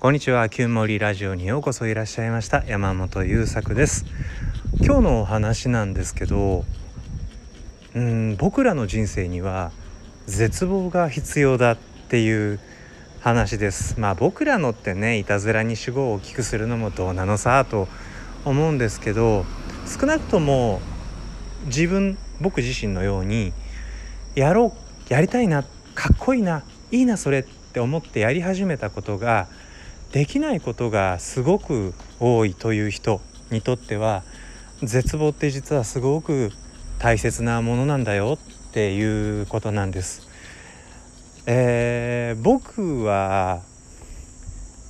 こんにちは。旧森ラジオにようこそいらっしゃいました。山本優作です。今日のお話なんですけどうん僕らの人生には絶望が必要だっていう話です。まあ僕らのってねいたずらに主語を大きくするのもどうなのさと思うんですけど少なくとも自分僕自身のようにやろうやりたいなかっこいいないいなそれって思ってやり始めたことができないことがすごく多いという人にとっては絶望って実はすごく大切なものなんだよっていうことなんです。えー、僕は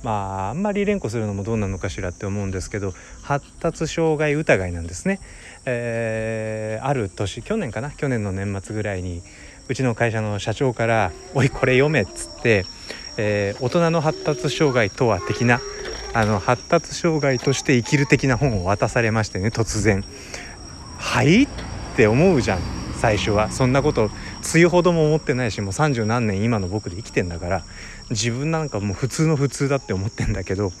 まああんまり連呼するのもどうなのかしらって思うんですけど発達障害疑いなんですね、えー、ある年去年かな？去年の年末ぐらいにうちの会社の社長から「おいこれ読め」っつって、えー、大人の発達障害とは的なあの発達障害として生きる的な本を渡されましてね突然「はい?」って思うじゃん最初はそんなこと梅雨ほども思ってないしもう三十何年今の僕で生きてんだから自分なんかもう普通の普通だって思ってんだけど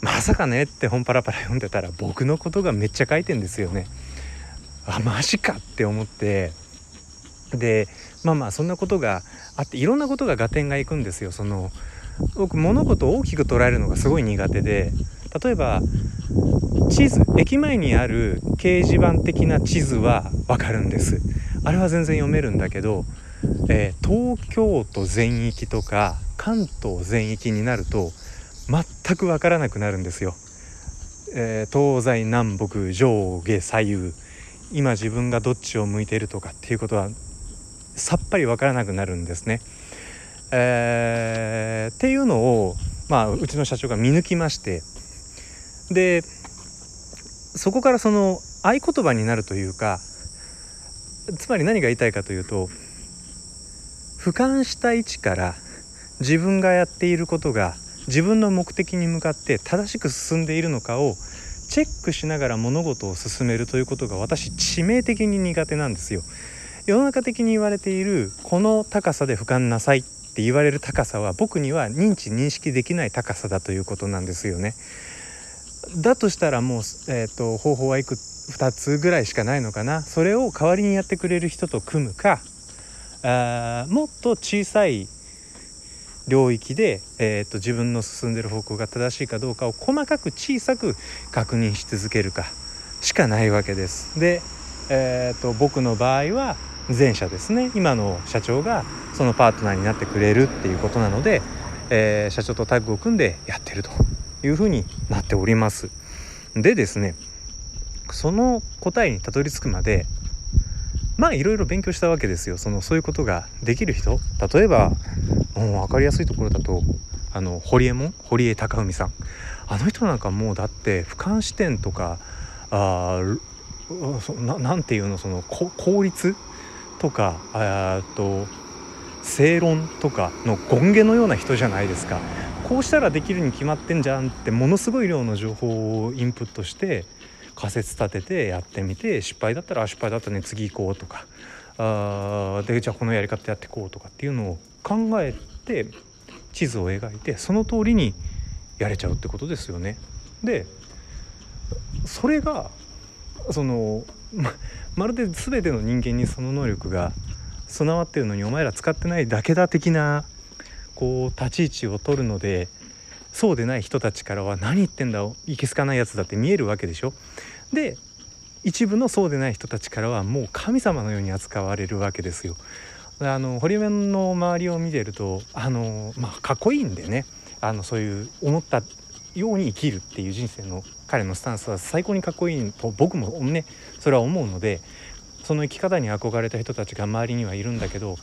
まさかねって本パラパラ読んでたら僕のことがめっちゃ書いてんですよね。あマジかって思ってでまあまあそんなことがあっていろんなことが合点がいくんですよ。その僕物事を大きく捉えるのがすごい苦手で例えば地図駅前にある掲示板的な地図は分かるんですあれは全然読めるんだけどえー、東京都全域とか関東全域になると全く分からなくなるんですよ。えー、東西南北上下左右今自分がどっちを向いているとかっていうことはさっぱり分からなくなるんですね。えー、っていうのを、まあ、うちの社長が見抜きましてでそこからその合言葉になるというかつまり何が言いたいかというと俯瞰した位置から自分がやっていることが自分の目的に向かって正しく進んでいるのかをチェックしながら物事を進めるということが私致命的に苦手なんですよ。世の中的に言われているこの高さで俯瞰なさいって言われる高さは僕には認知認識できない高さだということなんですよね。だとしたらもう、えーと、方法はいく2つぐらいしかないのかなそれを代わりにやってくれる人と組むかあもっと小さい領域で、えーと、自分の進んでる方向が正しいかどうかを細かく小さく確認し続けるかしかないわけです。で、えーと、僕の場合は前者ですね。今の社長がそのパートナーになってくれるっていうことなので、えー、社長とタッグを組んでやってるというふうになっております。でですねその答えにたどり着くまでまあいろいろ勉強したわけですよ。そのそういうことができる人。例えばもう分かりやすいところだとあの堀江門？堀江貴文さん。あの人なんかもうだって俯瞰視点とかあななんていうの？その効率とかあと正論とかの権下のような人じゃないですかこうしたらできるに決まってんじゃんってものすごい量の情報をインプットして仮説立ててやってみて失敗だったら失敗だったね次行こうとかあでじゃあこのやり方やっていこうとかっていうのを考えて地図を描いてその通りにやれちゃうってことですよね。でそれがそのままるで全ての人間にその能力が備わってるのにお前ら使ってないだけだ的なこう立ち位置を取るのでそうでない人たちからは何言ってんだいけすかないやつだって見えるわけでしょ。で一部のそうでない人たちからはもう神様のように扱われるわけですよ。あの堀江の周りを見てるとあの、まあ、かっこいいんでねあのそういう思ったように生きるっていう人生の彼のスタンスは最高にかっこいいと僕もねそれは思うのでその生き方に憧れた人たちが周りにはいるんだけど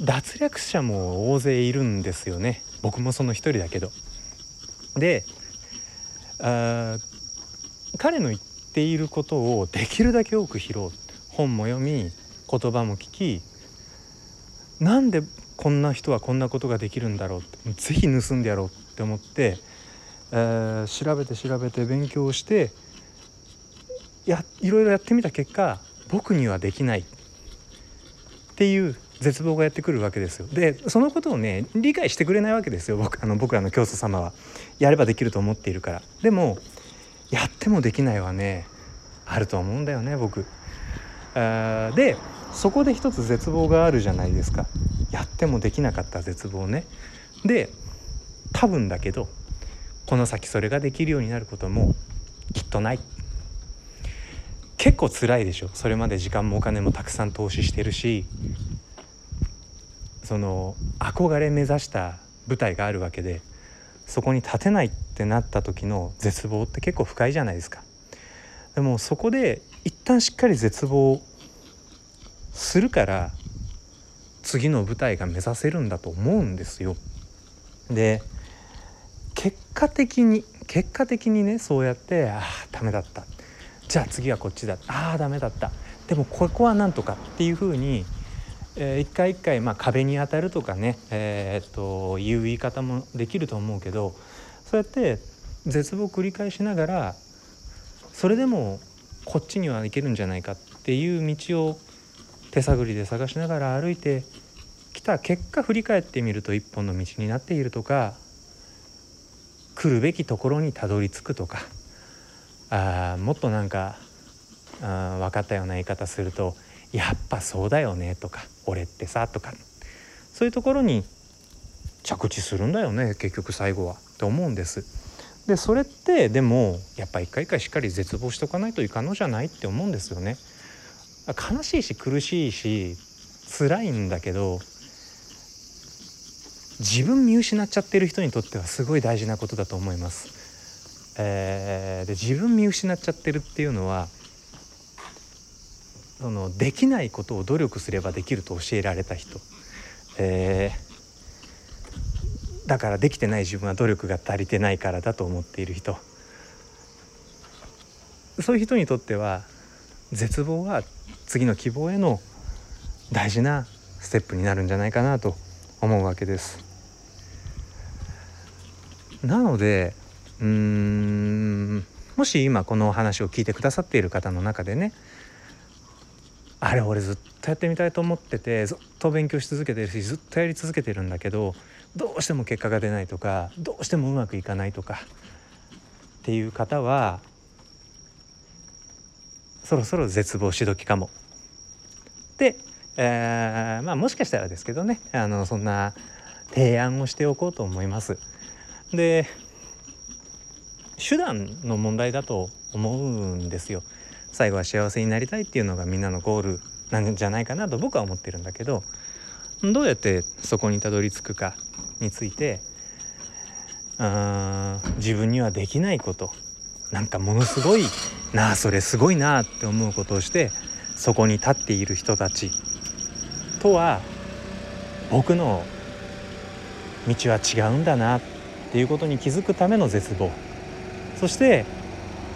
脱落者も大勢いるんですよね僕もその一人だけど。であ彼の言っていることをできるだけ多く拾う本も読み言葉も聞きなんでこんな人はこんなことができるんだろうって是非盗んでやろうって思って、えー、調べて調べて勉強してやいろいろやってみた結果僕にはできない。っていう絶望がやってくるわけですよ。でそのことをね理解してくれないわけですよ。僕あの僕らの教祖様は。やればできると思っているから。でもやってもできないはねあると思うんだよね僕。あでそこで一つ絶望があるじゃないですか。やってもできなかった絶望ね。で多分だけどこの先それができるようになることもきっとない結構辛いでしょそれまで時間もお金もたくさん投資してるしその憧れ目指した舞台があるわけでそこに立てないってなった時の絶望って結構深いじゃないですか。でもそこで一旦しっかり絶望するから次の舞台が目指せるんだと思うんですよ。で結果的に結果的にねそうやってああダメだった。じゃあ次はこっちだ。ああダメだった。でもここはなんとかっていうふうに、えー、一回一回、まあ、壁に当たるとかね、えー、っという言い方もできると思うけどそうやって絶望を繰り返しながらそれでもこっちには行けるんじゃないかっていう道を手探りで探しながら歩いてきた結果振り返ってみると一本の道になっているとか来るべきところにたどり着くとかあもっとなんかあ分かったような言い方すると「やっぱそうだよね」とか「俺ってさ」とかそういうところに着地するんだよね結局最後はって思うんです。でそれってでもやっぱ一回一回しっかり絶望しとかないといかんのじゃないって思うんですよね。悲しいし苦しいし辛いんだけど自分見失っちゃってる人にとってはすごい大事なことだと思います。えー、で自分見失っちゃってるっていうのはそのできないことを努力すればできると教えられた人、えー、だからできてない自分は努力が足りてないからだと思っている人そういう人にとっては絶望は次の希望への大事なステップになるんじゃないかなと思うわけです。なのでうーんもし今このお話を聞いてくださっている方の中でねあれ俺ずっとやってみたいと思っててずっと勉強し続けてるしずっとやり続けてるんだけどどうしても結果が出ないとかどうしてもうまくいかないとかっていう方はそろそろ絶望し時かも。で、えー、まあもしかしたらですけどねあのそんな提案をしておこうと思います。で手段の問題だと思うんですよ。最後は幸せになりたいっていうのがみんなのゴールなんじゃないかなと僕は思ってるんだけどどうやってそこにたどり着くかについてあ自分にはできないことなんかものすごいなあそれすごいなあって思うことをしてそこに立っている人たちとは僕の道は違うんだなってていうことに気づくための絶望。そして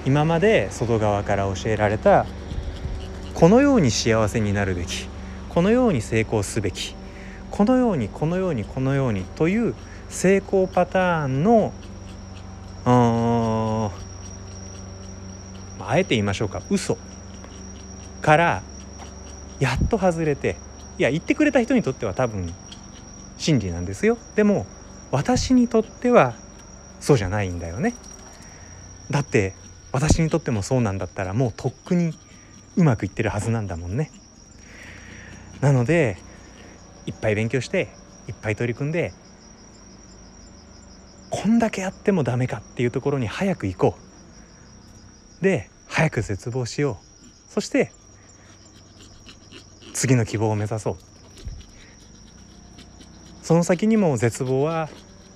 今まで外側から教えられたこのように幸せになるべきこのように成功すべきこのようにこのようにこのようにという成功パターンのあえて言いましょうか嘘からやっと外れていや言ってくれた人にとっては多分真理なんですよ。でも私にとってはそうじゃないんだよね。だって私にとってもそうなんだったらもうとっくにうまくいってるはずなんだもんね。なのでいっぱい勉強していっぱい取り組んでこんだけやってもダメかっていうところに早く行こう。で早く絶望しよう。そして次の希望を目指そう。その先にも絶望は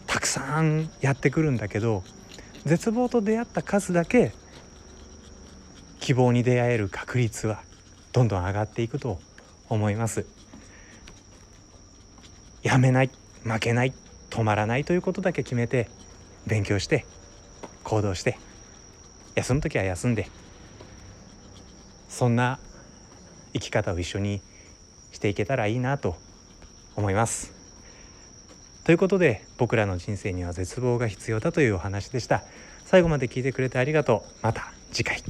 たくさんやってくるんだけど絶望と出会った数だけ希望に出会える確率はどんどん上がっていくと思いますやめない負けない止まらないということだけ決めて勉強して行動して休む時は休んでそんな生き方を一緒にしていけたらいいなと思います。ということで僕らの人生には絶望が必要だというお話でした。最後まで聞いてくれてありがとう。また次回。